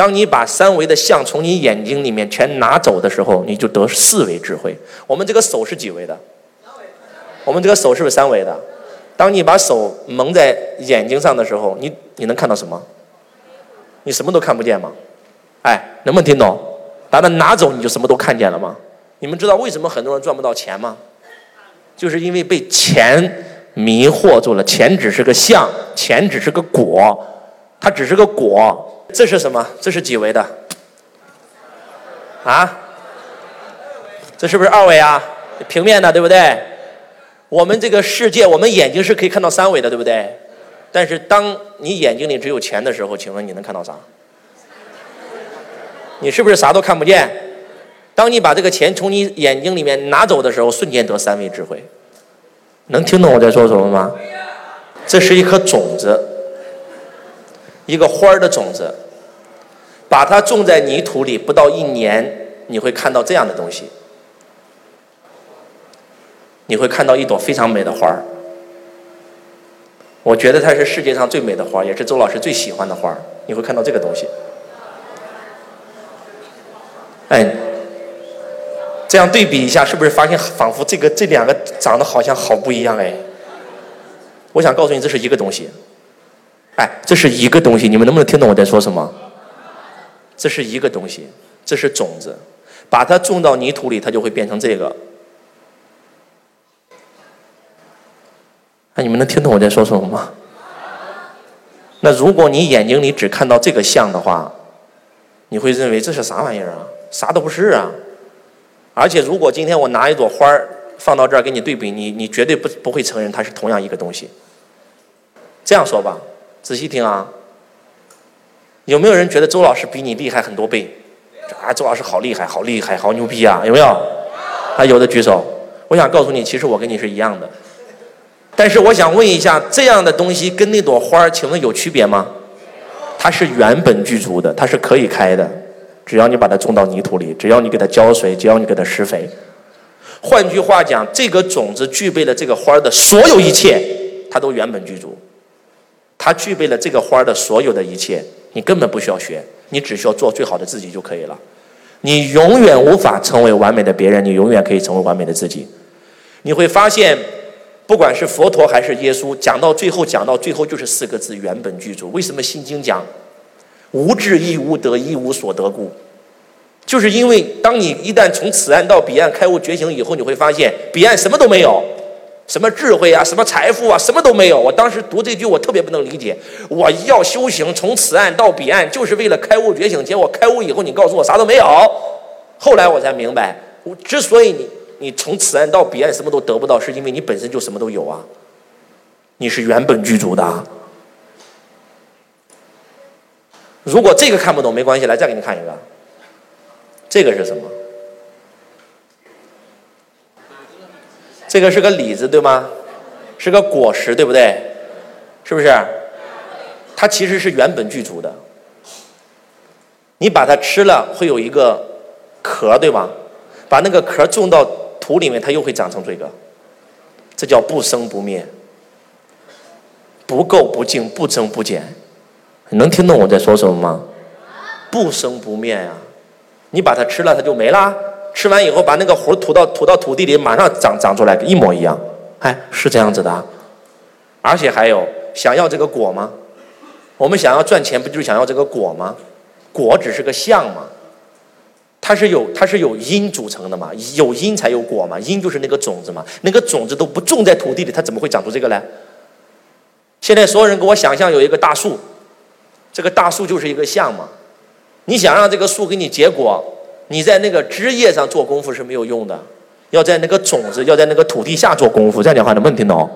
当你把三维的相从你眼睛里面全拿走的时候，你就得四维智慧。我们这个手是几维的？我们这个手是不是三维的？当你把手蒙在眼睛上的时候，你你能看到什么？你什么都看不见吗？哎，能不能听懂？把它拿走，你就什么都看见了吗？你们知道为什么很多人赚不到钱吗？就是因为被钱迷惑住了。钱只是个相，钱只是个果，它只是个果。这是什么？这是几维的？啊？这是不是二维啊？平面的，对不对？我们这个世界，我们眼睛是可以看到三维的，对不对？但是当你眼睛里只有钱的时候，请问你能看到啥？你是不是啥都看不见？当你把这个钱从你眼睛里面拿走的时候，瞬间得三维智慧。能听懂我在说什么吗？这是一颗种子，一个花儿的种子，把它种在泥土里，不到一年，你会看到这样的东西。你会看到一朵非常美的花儿，我觉得它是世界上最美的花，也是周老师最喜欢的花。你会看到这个东西，哎，这样对比一下，是不是发现仿佛这个这两个长得好像好不一样哎？我想告诉你，这是一个东西，哎，这是一个东西，你们能不能听懂我在说什么？这是一个东西，这是种子，把它种到泥土里，它就会变成这个。那你们能听懂我在说什么吗？那如果你眼睛里只看到这个像的话，你会认为这是啥玩意儿啊？啥都不是啊！而且如果今天我拿一朵花儿放到这儿给你对比，你你绝对不不会承认它是同样一个东西。这样说吧，仔细听啊，有没有人觉得周老师比你厉害很多倍？啊，周老师好厉害，好厉害，好牛逼啊！有没有？啊，有的举手。我想告诉你，其实我跟你是一样的。但是我想问一下，这样的东西跟那朵花，请问有区别吗？它是原本具足的，它是可以开的，只要你把它种到泥土里，只要你给它浇水，只要你给它施肥。换句话讲，这个种子具备了这个花的所有一切，它都原本具足。它具备了这个花的所有的一切，你根本不需要学，你只需要做最好的自己就可以了。你永远无法成为完美的别人，你永远可以成为完美的自己。你会发现。不管是佛陀还是耶稣，讲到最后，讲到最后就是四个字：原本具足。为什么心经讲无智亦无得，一无所得故？就是因为当你一旦从此岸到彼岸开悟觉醒以后，你会发现彼岸什么都没有，什么智慧啊，什么财富啊，什么都没有。我当时读这句，我特别不能理解。我要修行从此岸到彼岸，就是为了开悟觉醒。结果开悟以后，你告诉我啥都没有。后来我才明白，我之所以你。你从此岸到彼岸什么都得不到，是因为你本身就什么都有啊！你是原本具足的。如果这个看不懂没关系，来再给你看一个。这个是什么？这个是个李子对吗？是个果实对不对？是不是？它其实是原本具足的。你把它吃了会有一个壳对吧？把那个壳种到。土里面它又会长成这个，这叫不生不灭，不垢不净，不增不减。你能听懂我在说什么吗？不生不灭呀，你把它吃了，它就没啦。吃完以后，把那个核吐到吐到土地里，马上长长出来，一模一样。哎，是这样子的。而且还有，想要这个果吗？我们想要赚钱，不就是想要这个果吗？果只是个相嘛。它是有它是有因组成的嘛？有因才有果嘛？因就是那个种子嘛？那个种子都不种在土地里，它怎么会长出这个来？现在所有人给我想象有一个大树，这个大树就是一个相嘛？你想让这个树给你结果，你在那个枝叶上做功夫是没有用的，要在那个种子，要在那个土地下做功夫。这样讲话能不能听懂？